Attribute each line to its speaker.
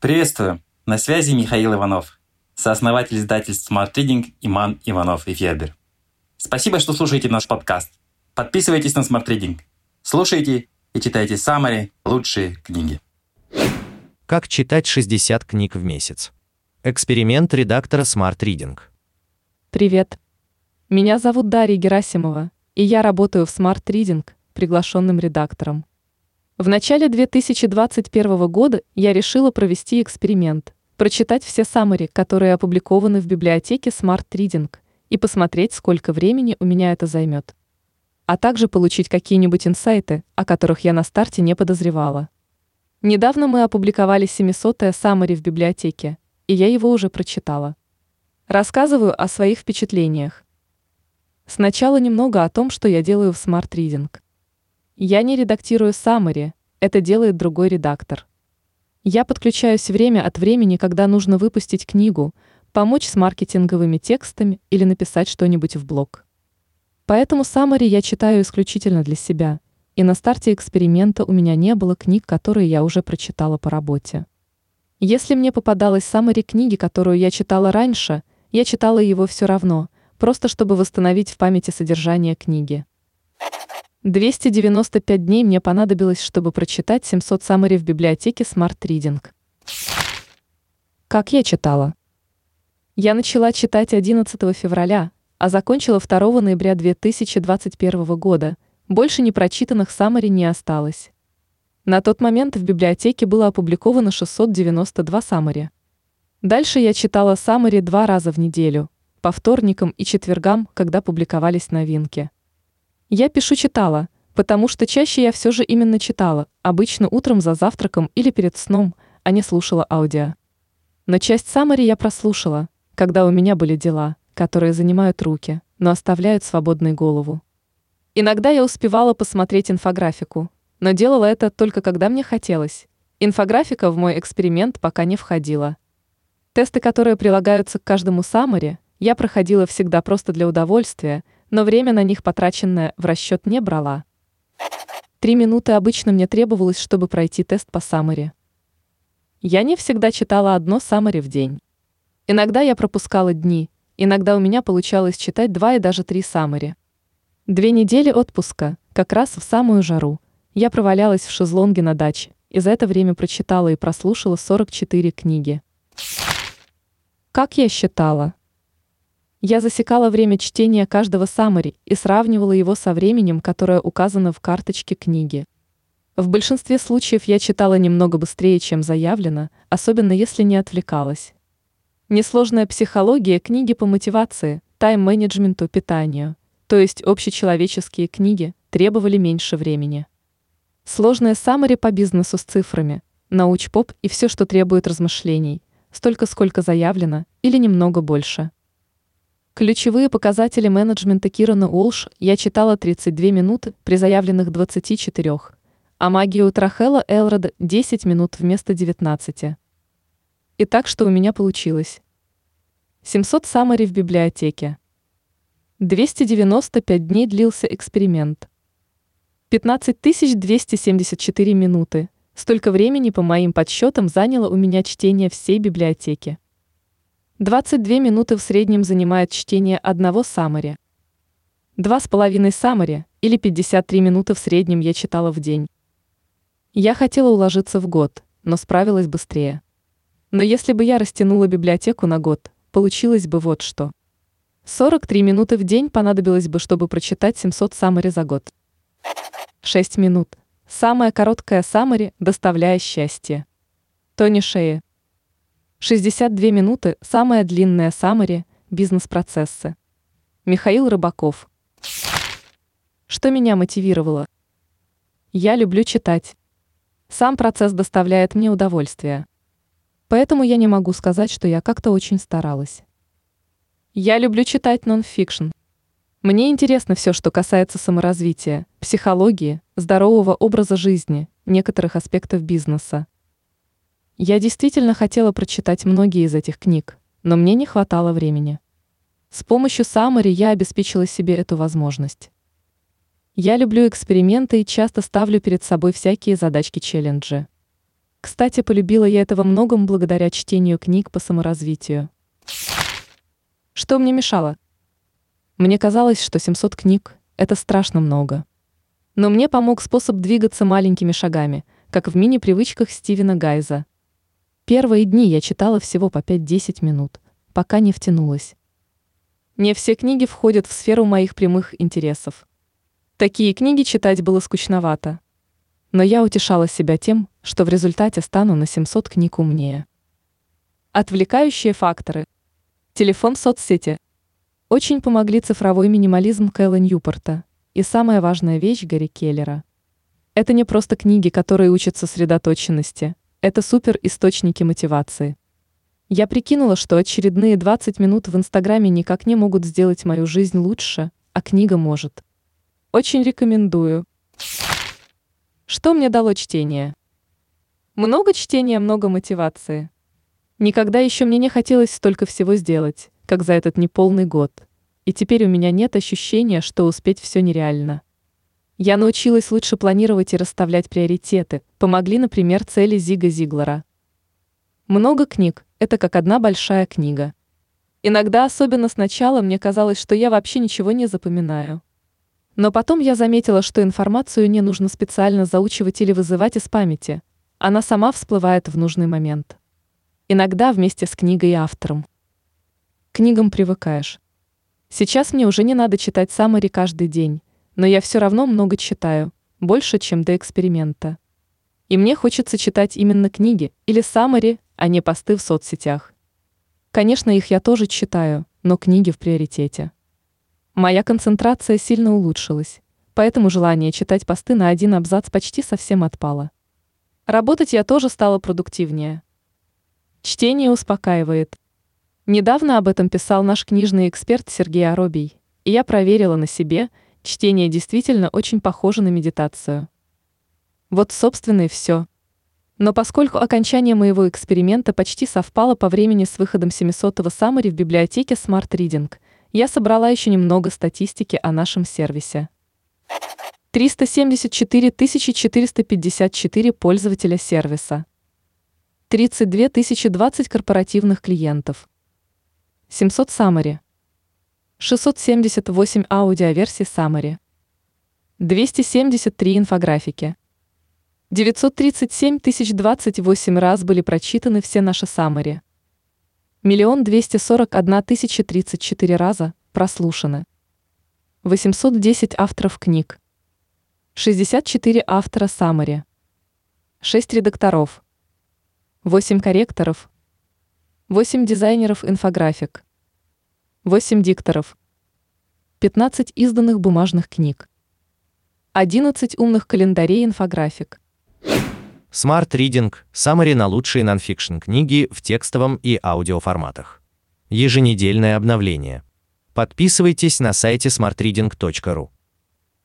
Speaker 1: Приветствую! На связи Михаил Иванов, сооснователь издательств Smart Reading Иман Иванов и Федер. Спасибо, что слушаете наш подкаст. Подписывайтесь на Smart Reading. Слушайте и читайте самые лучшие книги.
Speaker 2: Как читать 60 книг в месяц? Эксперимент редактора Smart Reading.
Speaker 3: Привет. Меня зовут Дарья Герасимова, и я работаю в Smart Reading, приглашенным редактором. В начале 2021 года я решила провести эксперимент, прочитать все саммари, которые опубликованы в библиотеке Smart Reading, и посмотреть, сколько времени у меня это займет. А также получить какие-нибудь инсайты, о которых я на старте не подозревала. Недавно мы опубликовали 700-е саммари в библиотеке, и я его уже прочитала. Рассказываю о своих впечатлениях. Сначала немного о том, что я делаю в Smart Reading. Я не редактирую summary, это делает другой редактор. Я подключаюсь время от времени, когда нужно выпустить книгу, помочь с маркетинговыми текстами или написать что-нибудь в блог. Поэтому summary я читаю исключительно для себя, и на старте эксперимента у меня не было книг, которые я уже прочитала по работе. Если мне попадалась summary книги, которую я читала раньше, я читала его все равно, просто чтобы восстановить в памяти содержание книги. 295 дней мне понадобилось, чтобы прочитать 700 саммари в библиотеке Smart Reading. Как я читала? Я начала читать 11 февраля, а закончила 2 ноября 2021 года. Больше непрочитанных саммари не осталось. На тот момент в библиотеке было опубликовано 692 саммари. Дальше я читала саммари два раза в неделю, по вторникам и четвергам, когда публиковались новинки. Я пишу читала, потому что чаще я все же именно читала, обычно утром за завтраком или перед сном, а не слушала аудио. Но часть саммари я прослушала, когда у меня были дела, которые занимают руки, но оставляют свободной голову. Иногда я успевала посмотреть инфографику, но делала это только когда мне хотелось. Инфографика в мой эксперимент пока не входила. Тесты, которые прилагаются к каждому саммари, я проходила всегда просто для удовольствия – но время на них потраченное в расчет не брала. Три минуты обычно мне требовалось, чтобы пройти тест по саммари. Я не всегда читала одно саммари в день. Иногда я пропускала дни, иногда у меня получалось читать два и даже три саммари. Две недели отпуска, как раз в самую жару, я провалялась в шезлонге на даче, и за это время прочитала и прослушала 44 книги. Как я считала? Я засекала время чтения каждого саммари и сравнивала его со временем, которое указано в карточке книги. В большинстве случаев я читала немного быстрее, чем заявлено, особенно если не отвлекалась. Несложная психология книги по мотивации, тайм-менеджменту, питанию, то есть общечеловеческие книги, требовали меньше времени. Сложная саммари по бизнесу с цифрами, науч-поп и все, что требует размышлений, столько, сколько заявлено, или немного больше – Ключевые показатели менеджмента Кирана Уолш я читала 32 минуты при заявленных 24, а магию Трахела Элрода 10 минут вместо 19. И так что у меня получилось. 700 саммари в библиотеке. 295 дней длился эксперимент. 15 274 минуты. Столько времени, по моим подсчетам, заняло у меня чтение всей библиотеки. 22 минуты в среднем занимает чтение одного саммари. Два с половиной саммари или 53 минуты в среднем я читала в день. Я хотела уложиться в год, но справилась быстрее. Но если бы я растянула библиотеку на год, получилось бы вот что. 43 минуты в день понадобилось бы, чтобы прочитать 700 саммари за год. 6 минут. Самая короткая саммари, доставляя счастье. Тони Шея. 62 минуты – самая длинная саммари, бизнес-процессы. Михаил Рыбаков. Что меня мотивировало? Я люблю читать. Сам процесс доставляет мне удовольствие. Поэтому я не могу сказать, что я как-то очень старалась. Я люблю читать нон-фикшн. Мне интересно все, что касается саморазвития, психологии, здорового образа жизни, некоторых аспектов бизнеса. Я действительно хотела прочитать многие из этих книг, но мне не хватало времени. С помощью Самари я обеспечила себе эту возможность. Я люблю эксперименты и часто ставлю перед собой всякие задачки-челленджи. Кстати, полюбила я это во многом благодаря чтению книг по саморазвитию. Что мне мешало? Мне казалось, что 700 книг – это страшно много. Но мне помог способ двигаться маленькими шагами, как в мини-привычках Стивена Гайза. Первые дни я читала всего по 5-10 минут, пока не втянулась. Не все книги входят в сферу моих прямых интересов. Такие книги читать было скучновато. Но я утешала себя тем, что в результате стану на 700 книг умнее. Отвлекающие факторы. Телефон соцсети. Очень помогли цифровой минимализм Кэлла Ньюпорта и самая важная вещь Гарри Келлера. Это не просто книги, которые учат сосредоточенности, это супер источники мотивации. Я прикинула, что очередные 20 минут в Инстаграме никак не могут сделать мою жизнь лучше, а книга может. Очень рекомендую. Что мне дало чтение? Много чтения, много мотивации. Никогда еще мне не хотелось столько всего сделать, как за этот неполный год. И теперь у меня нет ощущения, что успеть все нереально. Я научилась лучше планировать и расставлять приоритеты, помогли, например, цели Зига Зиглера. Много книг – это как одна большая книга. Иногда, особенно сначала, мне казалось, что я вообще ничего не запоминаю. Но потом я заметила, что информацию не нужно специально заучивать или вызывать из памяти. Она сама всплывает в нужный момент. Иногда вместе с книгой и автором. К книгам привыкаешь. Сейчас мне уже не надо читать саммари каждый день, но я все равно много читаю, больше, чем до эксперимента. И мне хочется читать именно книги или саммари, а не посты в соцсетях. Конечно, их я тоже читаю, но книги в приоритете. Моя концентрация сильно улучшилась, поэтому желание читать посты на один абзац почти совсем отпало. Работать я тоже стала продуктивнее. Чтение успокаивает. Недавно об этом писал наш книжный эксперт Сергей Аробий, и я проверила на себе – Чтение действительно очень похоже на медитацию. Вот, собственно, и все. Но поскольку окончание моего эксперимента почти совпало по времени с выходом 700-го Summary в библиотеке Smart Reading, я собрала еще немного статистики о нашем сервисе. 374 454 пользователя сервиса. 32 020 корпоративных клиентов. 700 Summary – 678 аудиоверсий Summary, 273 инфографики. 937 028 раз были прочитаны все наши Summary. Миллион двести сорок одна тысяча тридцать четыре раза прослушаны. 810 авторов книг. 64 автора Summary. 6 редакторов. 8 корректоров. 8 дизайнеров инфографик. 8 дикторов, 15 изданных бумажных книг, 11 умных календарей инфографик.
Speaker 2: Smart Reading – Summary на лучшие нонфикшн книги в текстовом и аудиоформатах. Еженедельное обновление. Подписывайтесь на сайте smartreading.ru.